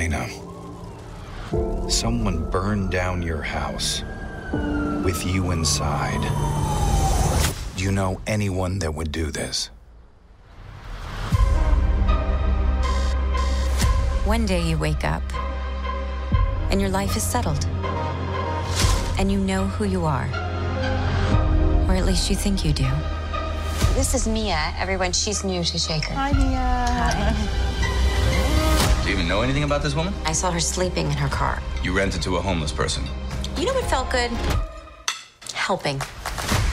Elena. Someone burned down your house with you inside. Do you know anyone that would do this? One day you wake up and your life is settled. And you know who you are. Or at least you think you do. This is Mia. Everyone, she's new to Shaker. Hi, Mia. Do you even know anything about this woman? I saw her sleeping in her car. You rented to a homeless person. You know what felt good? Helping.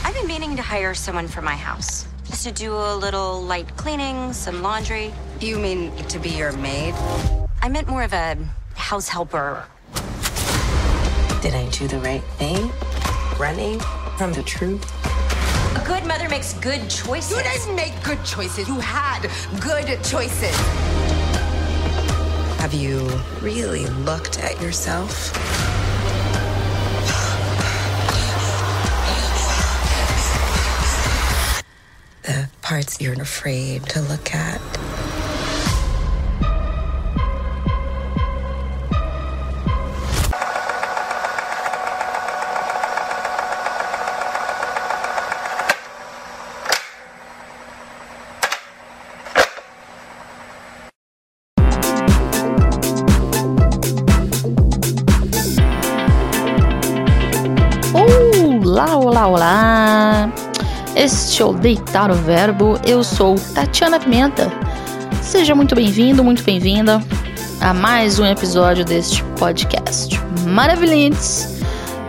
I've been meaning to hire someone for my house. Just to do a little light cleaning, some laundry. You mean to be your maid? I meant more of a house helper. Did I do the right thing? Running from the truth? A good mother makes good choices. You didn't make good choices. You had good choices. Have you really looked at yourself? The parts you're afraid to look at. Este é o Deitar o Verbo, eu sou Tatiana Pimenta. Seja muito bem-vindo, muito bem-vinda a mais um episódio deste podcast maravilhentos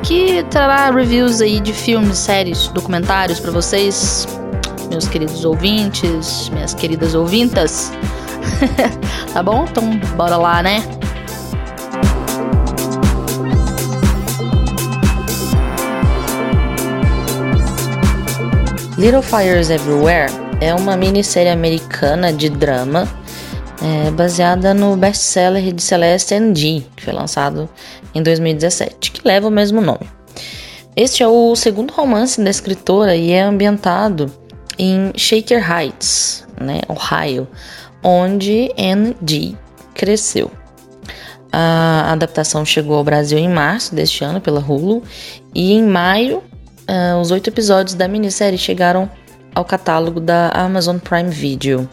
que trará reviews aí de filmes, séries, documentários para vocês, meus queridos ouvintes, minhas queridas ouvintas. tá bom? Então bora lá, né? Little Fires Everywhere é uma minissérie americana de drama é, baseada no best-seller de Celeste N.G., que foi lançado em 2017, que leva o mesmo nome. Este é o segundo romance da escritora e é ambientado em Shaker Heights, né, Ohio, onde N.G. cresceu. A adaptação chegou ao Brasil em março deste ano pela Hulu e em maio uh, os oito episódios da minissérie chegaram ao catálogo da Amazon Prime Video.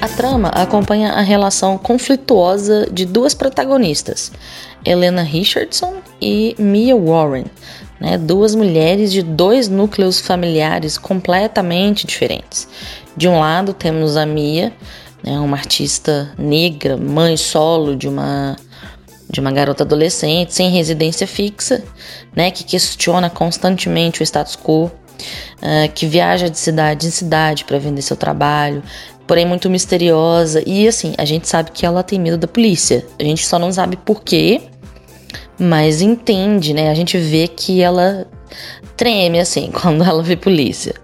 A trama acompanha a relação conflituosa de duas protagonistas, Helena Richardson e Mia Warren, né, duas mulheres de dois núcleos familiares completamente diferentes. De um lado temos a Mia, né, uma artista negra, mãe solo de uma de uma garota adolescente sem residência fixa, né, que questiona constantemente o status quo, uh, que viaja de cidade em cidade para vender seu trabalho, porém muito misteriosa e assim a gente sabe que ela tem medo da polícia. A gente só não sabe por quê, mas entende, né? A gente vê que ela treme assim quando ela vê polícia.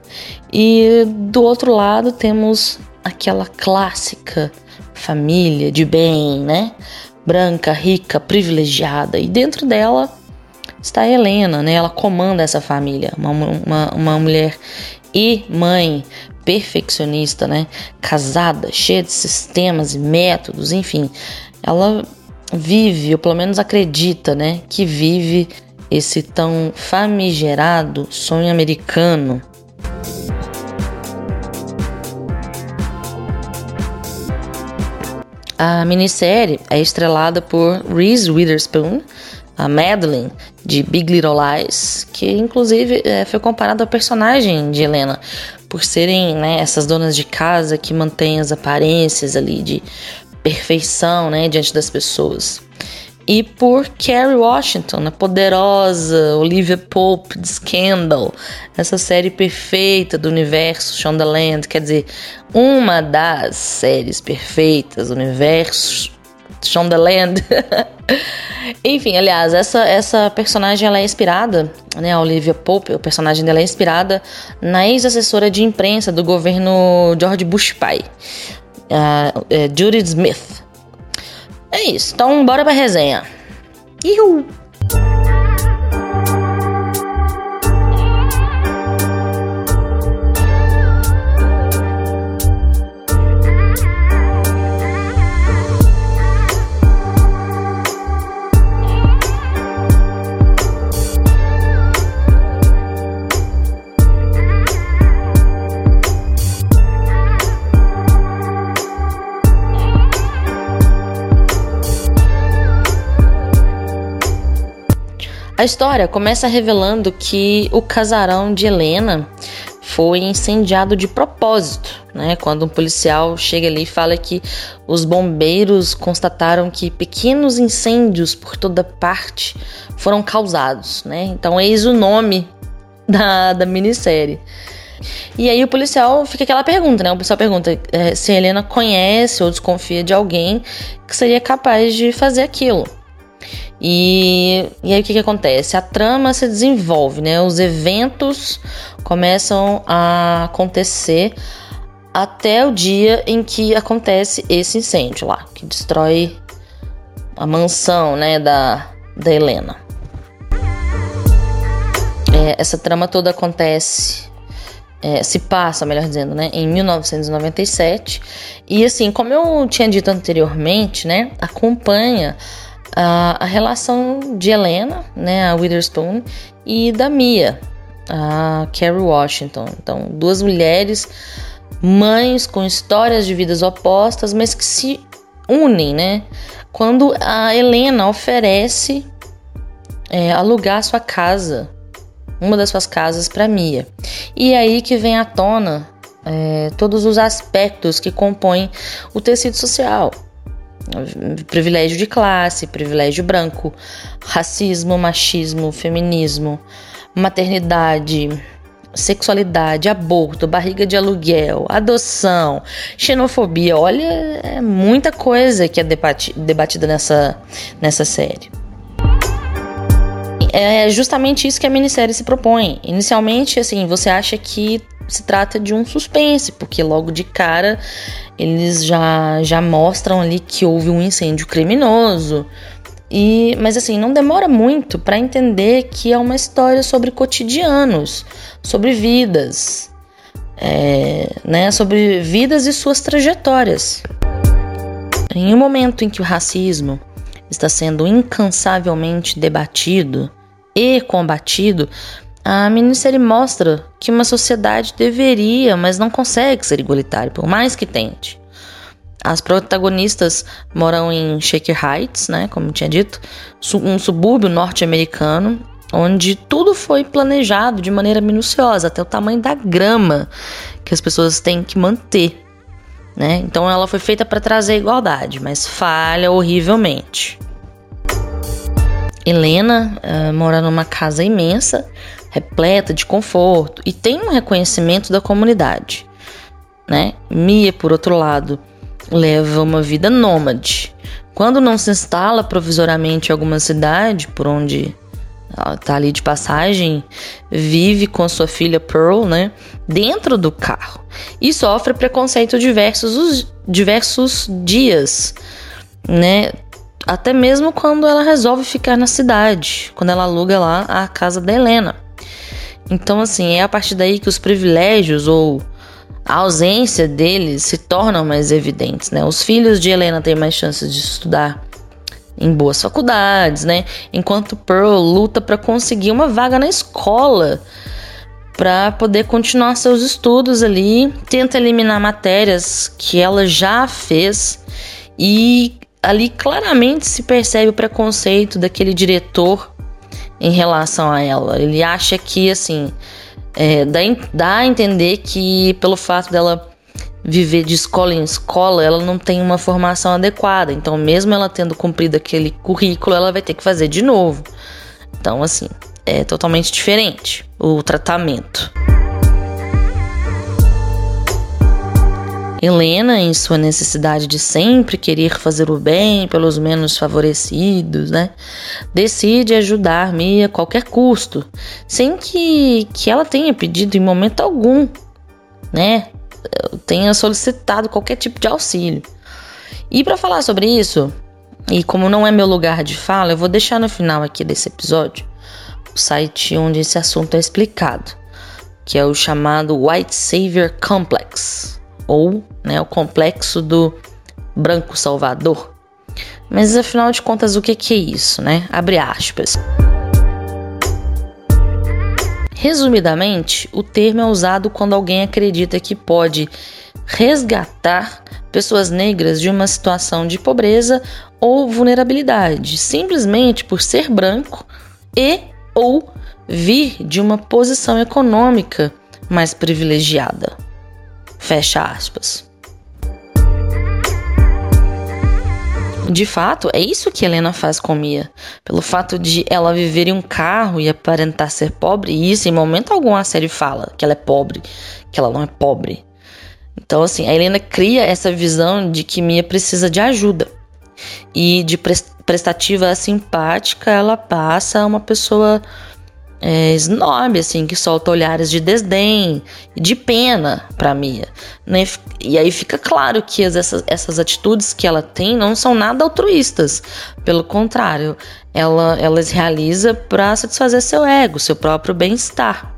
E do outro lado temos aquela clássica família de bem, né? Branca, rica, privilegiada. E dentro dela está a Helena, né? Ela comanda essa família. Uma, uma, uma mulher e mãe perfeccionista, né? Casada, cheia de sistemas e métodos, enfim. Ela vive, ou pelo menos acredita, né? Que vive esse tão famigerado sonho americano. A minissérie é estrelada por Reese Witherspoon, a Madeline de Big Little Lies, que inclusive é, foi comparada ao personagem de Helena, por serem né, essas donas de casa que mantêm as aparências ali de perfeição né, diante das pessoas. E por Kerry Washington, a poderosa Olivia Pope de Scandal, essa série perfeita do universo Shondaland, quer dizer, uma das séries perfeitas do universo Shondaland. Enfim, aliás, essa, essa personagem ela é inspirada, né, a Olivia Pope, o personagem dela é inspirada na ex-assessora de imprensa do governo George Bush pai, uh, uh, Judith Smith. É isso, então bora pra resenha. Ihu! A história começa revelando que o casarão de Helena foi incendiado de propósito, né? Quando um policial chega ali e fala que os bombeiros constataram que pequenos incêndios por toda parte foram causados, né? Então eis o nome da, da minissérie. E aí o policial fica aquela pergunta, né? O policial pergunta é, se a Helena conhece ou desconfia de alguém que seria capaz de fazer aquilo. E, e aí o que, que acontece? A trama se desenvolve, né? Os eventos começam a acontecer até o dia em que acontece esse incêndio lá, que destrói a mansão, né, da, da Helena. É, essa trama toda acontece, é, se passa, melhor dizendo, né, em 1997. E assim, como eu tinha dito anteriormente, né, acompanha a, a relação de Helena, né, a Witherspoon, e da Mia, a Carrie Washington. Então, duas mulheres, mães com histórias de vidas opostas, mas que se unem, né? Quando a Helena oferece é, alugar sua casa, uma das suas casas, para Mia. E é aí que vem à tona é, todos os aspectos que compõem o tecido social. Privilégio de classe, privilégio branco, racismo, machismo, feminismo, maternidade, sexualidade, aborto, barriga de aluguel, adoção, xenofobia. Olha, é muita coisa que é debatida nessa, nessa série. É justamente isso que a minissérie se propõe. Inicialmente, assim, você acha que se trata de um suspense, porque logo de cara eles já, já mostram ali que houve um incêndio criminoso, e, mas assim, não demora muito para entender que é uma história sobre cotidianos, sobre vidas, é, né, sobre vidas e suas trajetórias. Em um momento em que o racismo está sendo incansavelmente debatido e combatido, a minissérie mostra que uma sociedade deveria, mas não consegue ser igualitária, por mais que tente. As protagonistas moram em Shaker Heights, né, como tinha dito, um subúrbio norte-americano, onde tudo foi planejado de maneira minuciosa, até o tamanho da grama que as pessoas têm que manter. Né? Então ela foi feita para trazer igualdade, mas falha horrivelmente. Helena uh, mora numa casa imensa, repleta de conforto e tem um reconhecimento da comunidade. Né? Mia, por outro lado, leva uma vida nômade. Quando não se instala provisoriamente em alguma cidade por onde ela tá ali de passagem, vive com sua filha Pearl, né, dentro do carro e sofre preconceito diversos os diversos dias, né? Até mesmo quando ela resolve ficar na cidade, quando ela aluga lá a casa da Helena. Então, assim, é a partir daí que os privilégios ou a ausência deles se tornam mais evidentes, né? Os filhos de Helena têm mais chances de estudar em boas faculdades, né? Enquanto Pearl luta para conseguir uma vaga na escola para poder continuar seus estudos ali, tenta eliminar matérias que ela já fez e ali claramente se percebe o preconceito daquele diretor em relação a ela. Ele acha que assim, é, dá, dá a entender que pelo fato dela viver de escola em escola, ela não tem uma formação adequada. Então, mesmo ela tendo cumprido aquele currículo, ela vai ter que fazer de novo. Então, assim, é totalmente diferente o tratamento. Helena, em sua necessidade de sempre querer fazer o bem pelos menos favorecidos, né, decide ajudar Mia a qualquer custo, sem que, que ela tenha pedido em momento algum, né, tenha solicitado qualquer tipo de auxílio. E para falar sobre isso, e como não é meu lugar de fala, eu vou deixar no final aqui desse episódio o site onde esse assunto é explicado, que é o chamado White Savior Complex ou né, o complexo do branco salvador. Mas afinal de contas, o que, que é isso, né? Abre aspas. Resumidamente, o termo é usado quando alguém acredita que pode resgatar pessoas negras de uma situação de pobreza ou vulnerabilidade, simplesmente por ser branco e ou vir de uma posição econômica mais privilegiada. Fecha aspas. De fato, é isso que Helena faz com Mia. Pelo fato de ela viver em um carro e aparentar ser pobre, e isso em momento algum a série fala que ela é pobre, que ela não é pobre. Então, assim, a Helena cria essa visão de que Mia precisa de ajuda. E de prestativa simpática, ela passa a uma pessoa é, snob, assim, que solta olhares de desdém de pena para Mia. Né? E aí fica claro que essas, essas atitudes que ela tem não são nada altruístas. Pelo contrário, ela, elas realiza para satisfazer seu ego, seu próprio bem-estar.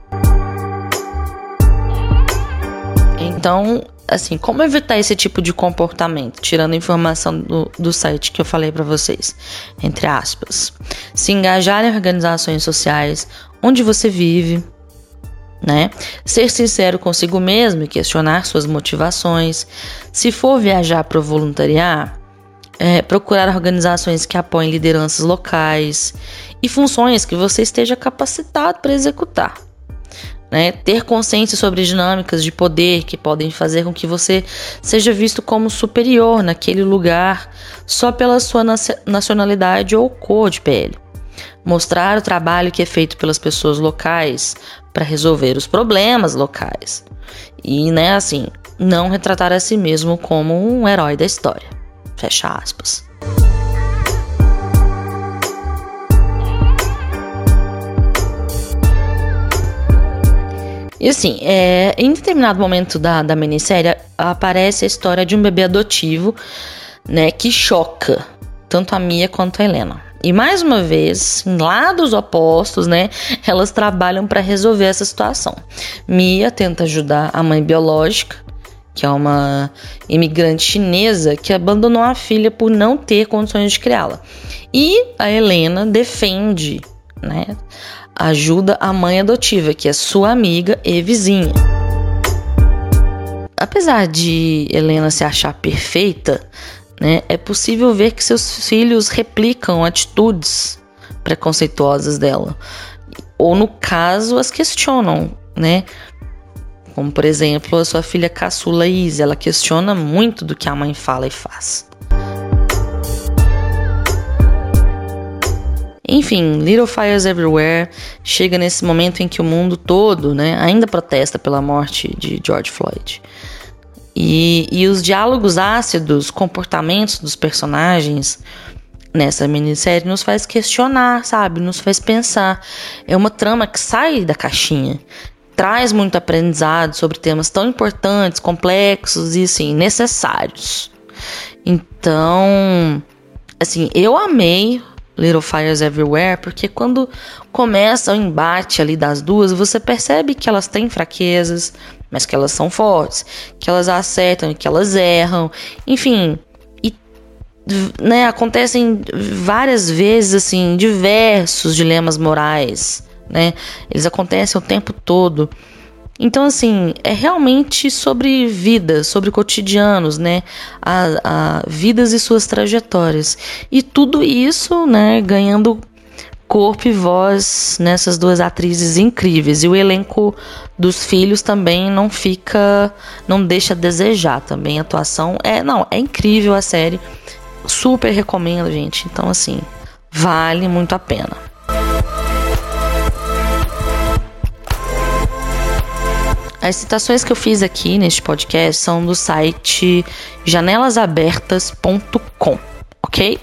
Então, assim, como evitar esse tipo de comportamento? Tirando a informação do, do site que eu falei para vocês, entre aspas. Se engajar em organizações sociais, onde você vive, né? Ser sincero consigo mesmo e questionar suas motivações. Se for viajar para voluntariar, é, procurar organizações que apoiem lideranças locais e funções que você esteja capacitado para executar. Né? Ter consciência sobre dinâmicas de poder que podem fazer com que você seja visto como superior naquele lugar só pela sua nacionalidade ou cor de pele. Mostrar o trabalho que é feito pelas pessoas locais para resolver os problemas locais. E, né, assim, não retratar a si mesmo como um herói da história. Fecha aspas. E assim, é, em determinado momento da, da minissérie aparece a história de um bebê adotivo, né, que choca tanto a Mia quanto a Helena. E mais uma vez, em lados opostos, né, elas trabalham para resolver essa situação. Mia tenta ajudar a mãe biológica, que é uma imigrante chinesa que abandonou a filha por não ter condições de criá-la. E a Helena defende, né, ajuda a mãe adotiva, que é sua amiga e vizinha. Apesar de Helena se achar perfeita, né, é possível ver que seus filhos replicam atitudes preconceituosas dela. Ou, no caso, as questionam, né? Como, por exemplo, a sua filha caçula Izzy, ela questiona muito do que a mãe fala e faz. Enfim, Little Fires Everywhere chega nesse momento em que o mundo todo né, ainda protesta pela morte de George Floyd. E, e os diálogos ácidos, comportamentos dos personagens nessa minissérie nos faz questionar, sabe? Nos faz pensar. É uma trama que sai da caixinha. Traz muito aprendizado sobre temas tão importantes, complexos e, assim, necessários. Então, assim, eu amei Little Fires Everywhere, porque quando começa o embate ali das duas, você percebe que elas têm fraquezas, mas que elas são fortes, que elas acertam, que elas erram, enfim, e né, acontecem várias vezes assim diversos dilemas morais, né? Eles acontecem o tempo todo. Então, assim, é realmente sobre vidas, sobre cotidianos, né? A, a, vidas e suas trajetórias. E tudo isso, né, ganhando corpo e voz nessas duas atrizes incríveis. E o elenco dos filhos também não fica. não deixa a desejar também. A atuação é. Não, é incrível a série. Super recomendo, gente. Então, assim, vale muito a pena. As citações que eu fiz aqui neste podcast são do site janelasabertas.com, ok?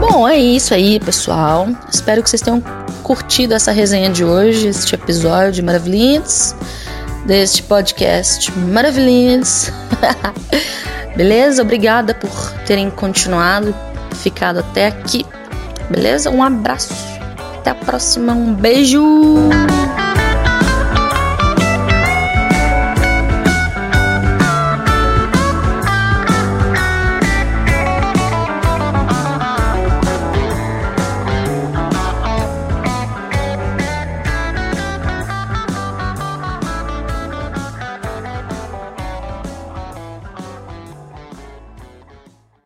Bom, é isso aí, pessoal. Espero que vocês tenham curtido essa resenha de hoje, este episódio maravilhoso deste podcast maravilhoso. Beleza? Obrigada por terem continuado, ficado até aqui. Beleza? Um abraço. Até a próxima. Um beijo.